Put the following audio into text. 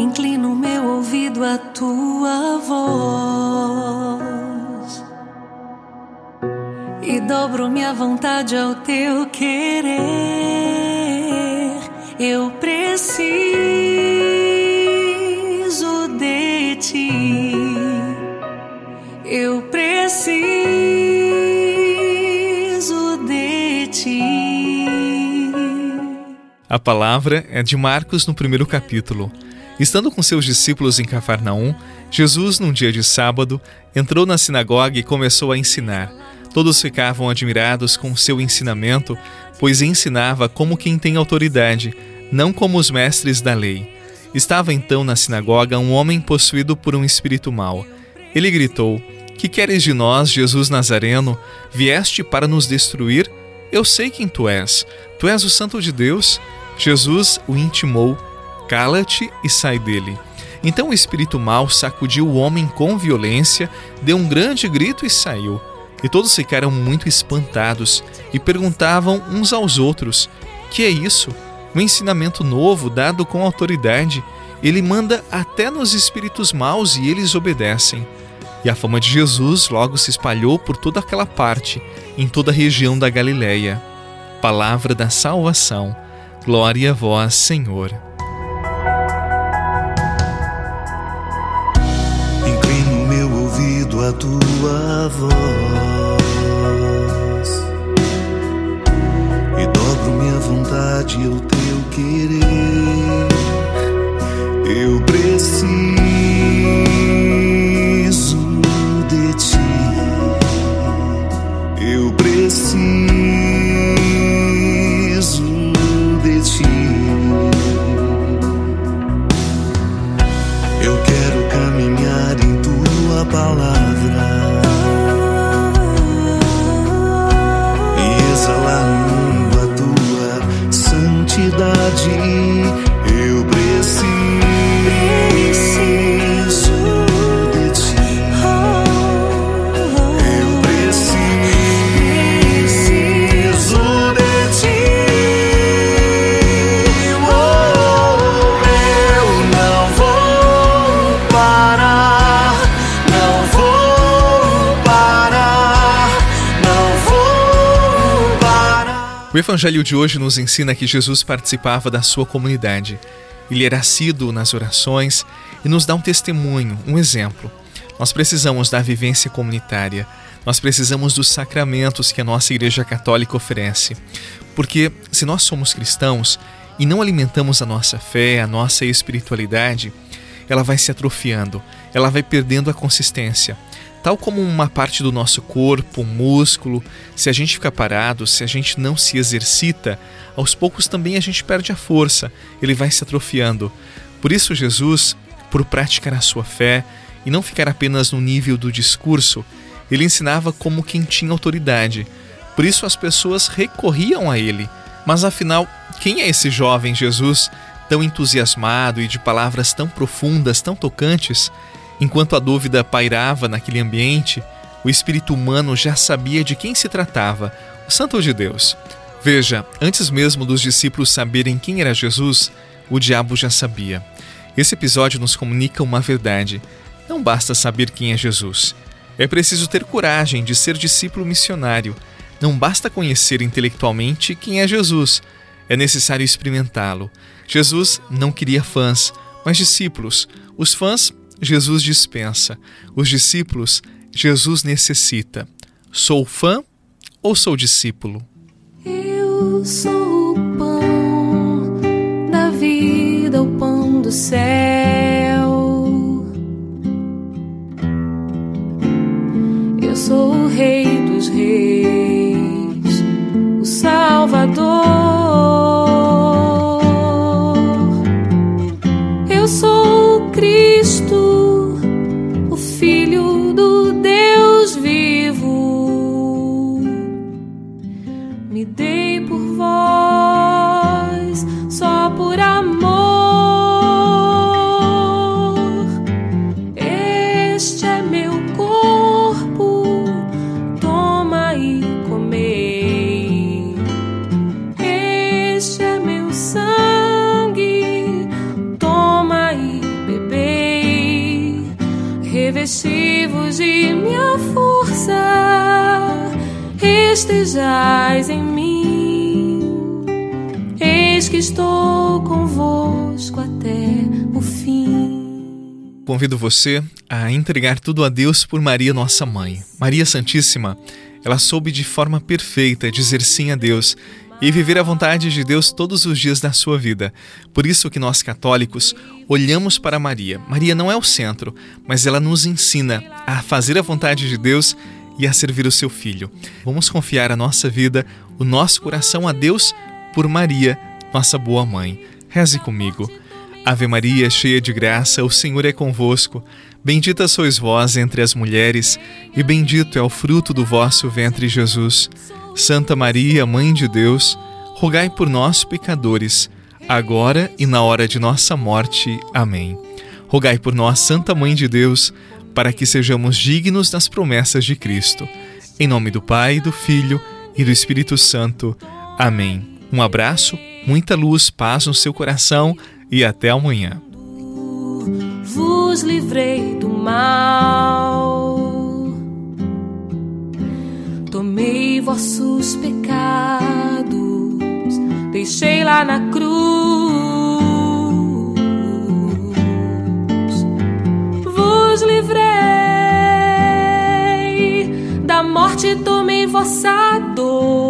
inclino meu ouvido à tua voz e dobro minha vontade ao teu querer. Eu preciso de ti. Eu preciso de ti. A palavra é de Marcos no primeiro capítulo. Estando com seus discípulos em Cafarnaum, Jesus, num dia de sábado, entrou na sinagoga e começou a ensinar. Todos ficavam admirados com seu ensinamento, pois ensinava como quem tem autoridade, não como os mestres da lei. Estava então na sinagoga um homem possuído por um espírito mau. Ele gritou: Que queres de nós, Jesus Nazareno? Vieste para nos destruir? Eu sei quem tu és. Tu és o Santo de Deus. Jesus o intimou Cala-te e sai dele. Então o espírito mau sacudiu o homem com violência, deu um grande grito e saiu. E todos ficaram muito espantados e perguntavam uns aos outros: Que é isso? Um ensinamento novo dado com autoridade. Ele manda até nos espíritos maus e eles obedecem. E a fama de Jesus logo se espalhou por toda aquela parte, em toda a região da Galileia. Palavra da salvação. Glória a vós, Senhor. A tua voz e dobro minha vontade ao teu querer. energy O evangelho de hoje nos ensina que Jesus participava da sua comunidade. Ele era assíduo nas orações e nos dá um testemunho, um exemplo. Nós precisamos da vivência comunitária. Nós precisamos dos sacramentos que a nossa Igreja Católica oferece. Porque se nós somos cristãos e não alimentamos a nossa fé, a nossa espiritualidade, ela vai se atrofiando, ela vai perdendo a consistência. Tal como uma parte do nosso corpo, músculo, se a gente fica parado, se a gente não se exercita, aos poucos também a gente perde a força, ele vai se atrofiando. Por isso, Jesus, por praticar a sua fé e não ficar apenas no nível do discurso, ele ensinava como quem tinha autoridade. Por isso, as pessoas recorriam a ele. Mas afinal, quem é esse jovem Jesus, tão entusiasmado e de palavras tão profundas, tão tocantes? Enquanto a dúvida pairava naquele ambiente, o espírito humano já sabia de quem se tratava, o Santo de Deus. Veja, antes mesmo dos discípulos saberem quem era Jesus, o diabo já sabia. Esse episódio nos comunica uma verdade. Não basta saber quem é Jesus. É preciso ter coragem de ser discípulo missionário. Não basta conhecer intelectualmente quem é Jesus. É necessário experimentá-lo. Jesus não queria fãs, mas discípulos. Os fãs Jesus dispensa. Os discípulos, Jesus necessita. Sou fã ou sou discípulo? Eu sou o pão da vida, o pão do céu. De minha força, estejais em mim. Eis que estou convosco até o fim. Convido você a entregar tudo a Deus por Maria, nossa mãe. Maria Santíssima, ela soube de forma perfeita dizer sim a Deus e viver a vontade de Deus todos os dias da sua vida. Por isso que nós católicos olhamos para Maria. Maria não é o centro, mas ela nos ensina a fazer a vontade de Deus e a servir o seu filho. Vamos confiar a nossa vida, o nosso coração a Deus por Maria, nossa boa mãe. Reze comigo. Ave Maria, cheia de graça, o Senhor é convosco. Bendita sois vós entre as mulheres, e bendito é o fruto do vosso ventre, Jesus. Santa Maria, Mãe de Deus, rogai por nós, pecadores, agora e na hora de nossa morte. Amém. Rogai por nós, Santa Mãe de Deus, para que sejamos dignos das promessas de Cristo. Em nome do Pai, do Filho e do Espírito Santo. Amém. Um abraço, muita luz, paz no seu coração e até amanhã. Vos livrei do mal vossos pecados, deixei lá na cruz. Vos livrei da morte, tomei vossa dor.